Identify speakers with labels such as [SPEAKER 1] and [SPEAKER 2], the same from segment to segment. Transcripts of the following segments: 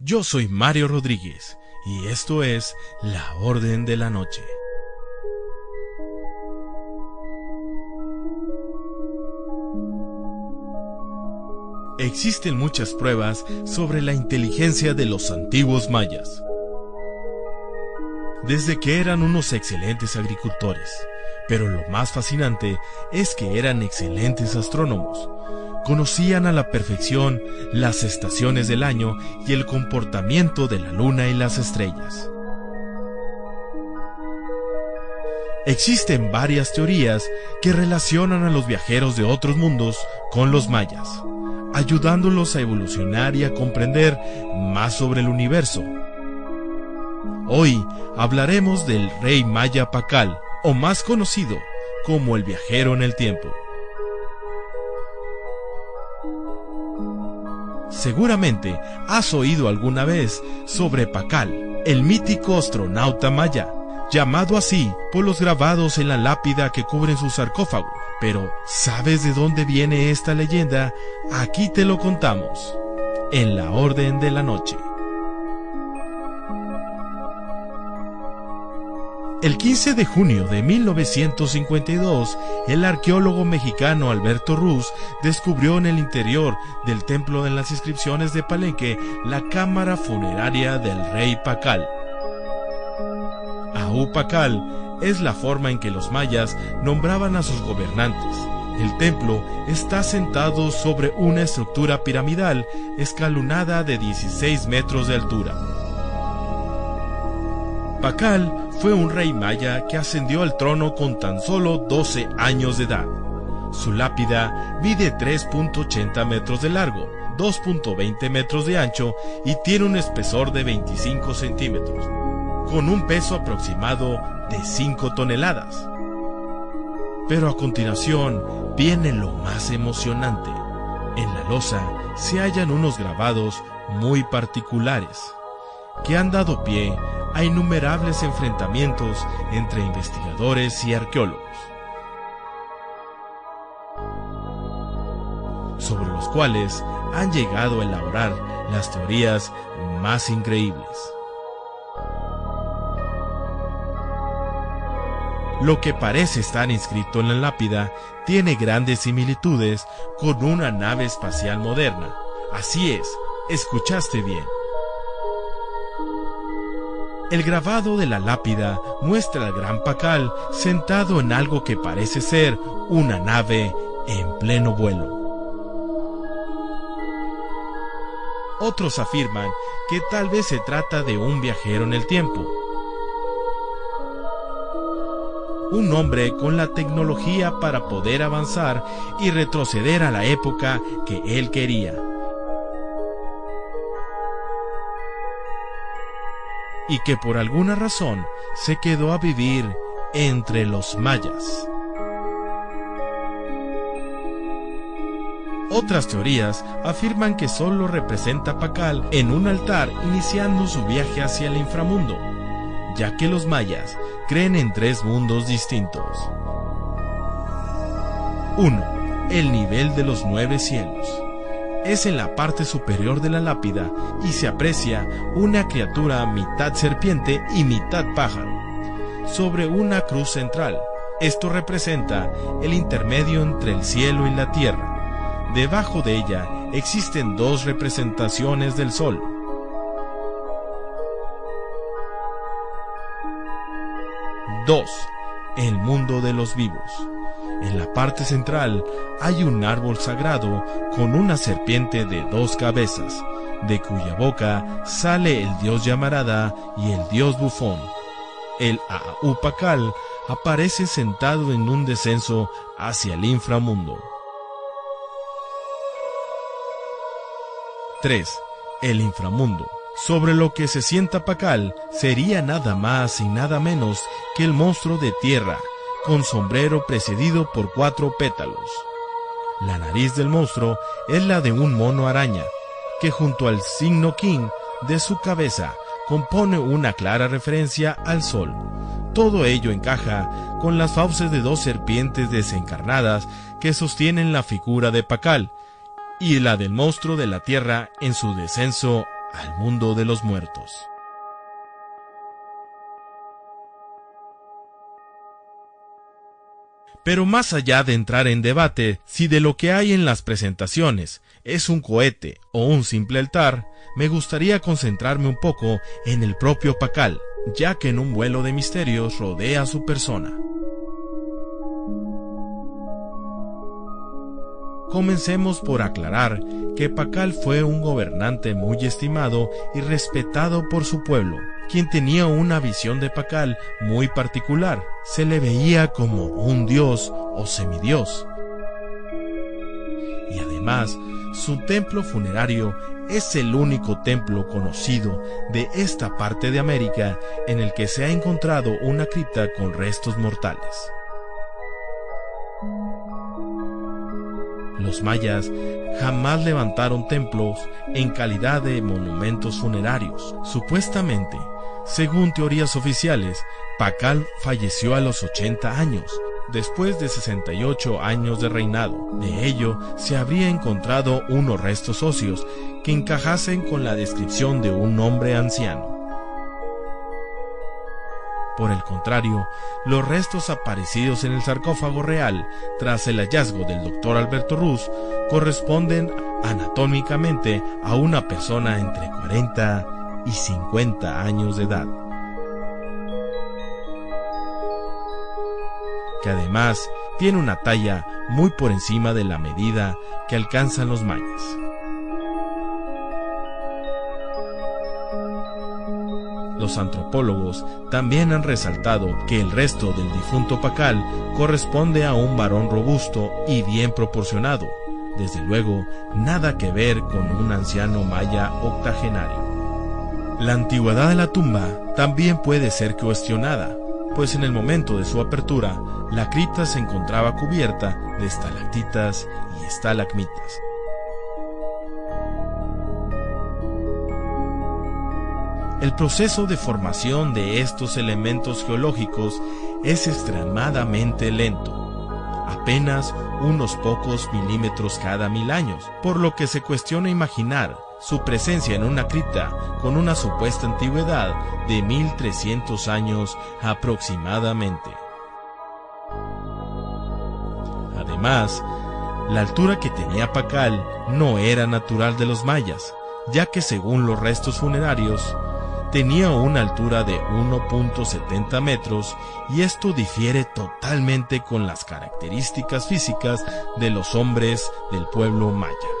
[SPEAKER 1] Yo soy Mario Rodríguez y esto es La Orden de la Noche. Existen muchas pruebas sobre la inteligencia de los antiguos mayas. Desde que eran unos excelentes agricultores, pero lo más fascinante es que eran excelentes astrónomos. Conocían a la perfección las estaciones del año y el comportamiento de la luna y las estrellas. Existen varias teorías que relacionan a los viajeros de otros mundos con los mayas ayudándolos a evolucionar y a comprender más sobre el universo. Hoy hablaremos del rey maya Pacal, o más conocido como el viajero en el tiempo. Seguramente has oído alguna vez sobre Pacal, el mítico astronauta maya, llamado así por los grabados en la lápida que cubren su sarcófago. Pero, ¿sabes de dónde viene esta leyenda? Aquí te lo contamos, en la Orden de la Noche. El 15 de junio de 1952, el arqueólogo mexicano Alberto Ruz descubrió en el interior del Templo de las Inscripciones de Palenque la cámara funeraria del rey Pacal. Pacal es la forma en que los mayas nombraban a sus gobernantes. El templo está sentado sobre una estructura piramidal escalonada de 16 metros de altura. Pacal fue un rey maya que ascendió al trono con tan solo 12 años de edad. Su lápida mide 3.80 metros de largo, 2.20 metros de ancho y tiene un espesor de 25 centímetros con un peso aproximado de 5 toneladas. Pero a continuación viene lo más emocionante. En la losa se hallan unos grabados muy particulares que han dado pie a innumerables enfrentamientos entre investigadores y arqueólogos, sobre los cuales han llegado a elaborar las teorías más increíbles. Lo que parece estar inscrito en la lápida tiene grandes similitudes con una nave espacial moderna. Así es, escuchaste bien. El grabado de la lápida muestra al gran Pacal sentado en algo que parece ser una nave en pleno vuelo. Otros afirman que tal vez se trata de un viajero en el tiempo, un hombre con la tecnología para poder avanzar y retroceder a la época que él quería. Y que por alguna razón se quedó a vivir entre los mayas. Otras teorías afirman que solo representa Pacal en un altar iniciando su viaje hacia el inframundo ya que los mayas creen en tres mundos distintos. 1. El nivel de los nueve cielos. Es en la parte superior de la lápida y se aprecia una criatura mitad serpiente y mitad pájaro, sobre una cruz central. Esto representa el intermedio entre el cielo y la tierra. Debajo de ella existen dos representaciones del sol, 2. El mundo de los vivos. En la parte central hay un árbol sagrado con una serpiente de dos cabezas, de cuya boca sale el dios llamarada y el dios bufón. El Aupacal aparece sentado en un descenso hacia el inframundo. 3. El inframundo sobre lo que se sienta Pacal sería nada más y nada menos que el monstruo de tierra, con sombrero precedido por cuatro pétalos. La nariz del monstruo es la de un mono araña, que junto al signo King de su cabeza compone una clara referencia al sol. Todo ello encaja con las fauces de dos serpientes desencarnadas que sostienen la figura de Pacal y la del monstruo de la tierra en su descenso al mundo de los muertos. Pero más allá de entrar en debate si de lo que hay en las presentaciones es un cohete o un simple altar, me gustaría concentrarme un poco en el propio Pacal, ya que en un vuelo de misterios rodea su persona. Comencemos por aclarar que Pacal fue un gobernante muy estimado y respetado por su pueblo, quien tenía una visión de Pacal muy particular. Se le veía como un dios o semidios. Y además, su templo funerario es el único templo conocido de esta parte de América en el que se ha encontrado una cripta con restos mortales. Los mayas jamás levantaron templos en calidad de monumentos funerarios. Supuestamente, según teorías oficiales, Pacal falleció a los 80 años, después de 68 años de reinado. De ello, se habría encontrado unos restos óseos que encajasen con la descripción de un hombre anciano. Por el contrario, los restos aparecidos en el sarcófago real tras el hallazgo del doctor Alberto Ruz corresponden anatómicamente a una persona entre 40 y 50 años de edad. Que además tiene una talla muy por encima de la medida que alcanzan los mayas. Los antropólogos también han resaltado que el resto del difunto Pacal corresponde a un varón robusto y bien proporcionado, desde luego nada que ver con un anciano maya octogenario. La antigüedad de la tumba también puede ser cuestionada, pues en el momento de su apertura, la cripta se encontraba cubierta de estalactitas y estalagmitas. El proceso de formación de estos elementos geológicos es extremadamente lento, apenas unos pocos milímetros cada mil años, por lo que se cuestiona imaginar su presencia en una cripta con una supuesta antigüedad de 1300 años aproximadamente. Además, la altura que tenía Pacal no era natural de los mayas, ya que según los restos funerarios, tenía una altura de 1.70 metros y esto difiere totalmente con las características físicas de los hombres del pueblo maya.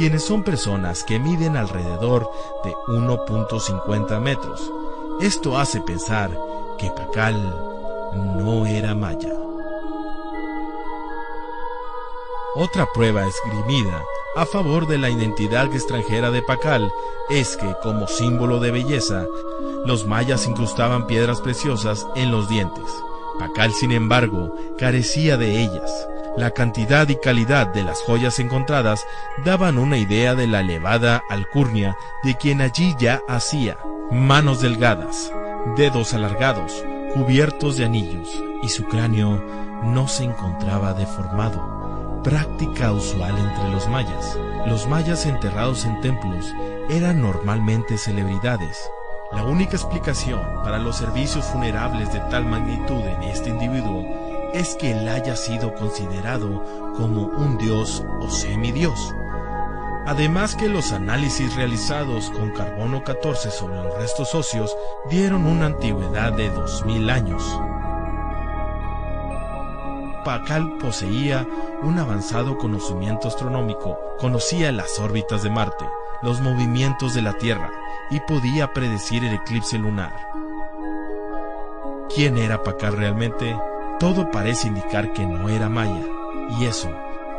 [SPEAKER 1] Quienes son personas que miden alrededor de 1.50 metros. Esto hace pensar que Pacal no era maya. Otra prueba esgrimida a favor de la identidad extranjera de Pacal es que, como símbolo de belleza, los mayas incrustaban piedras preciosas en los dientes. Pacal, sin embargo, carecía de ellas. La cantidad y calidad de las joyas encontradas daban una idea de la elevada alcurnia de quien allí ya hacía. Manos delgadas, dedos alargados, cubiertos de anillos, y su cráneo no se encontraba deformado práctica usual entre los mayas. Los mayas enterrados en templos eran normalmente celebridades. La única explicación para los servicios funerables de tal magnitud en este individuo es que él haya sido considerado como un dios o semidios. Además que los análisis realizados con carbono 14 sobre los restos óseos dieron una antigüedad de 2000 años. Pacal poseía un avanzado conocimiento astronómico, conocía las órbitas de Marte, los movimientos de la Tierra y podía predecir el eclipse lunar. ¿Quién era Pacal realmente? Todo parece indicar que no era maya, y eso,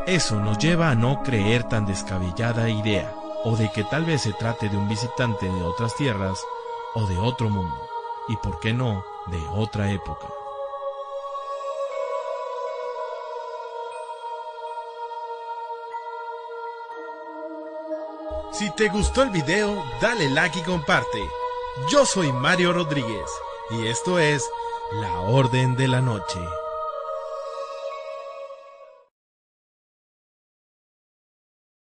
[SPEAKER 1] eso nos lleva a no creer tan descabellada idea, o de que tal vez se trate de un visitante de otras tierras o de otro mundo, y por qué no, de otra época. Si te gustó el video, dale like y comparte. Yo soy Mario Rodríguez y esto es La Orden de la Noche.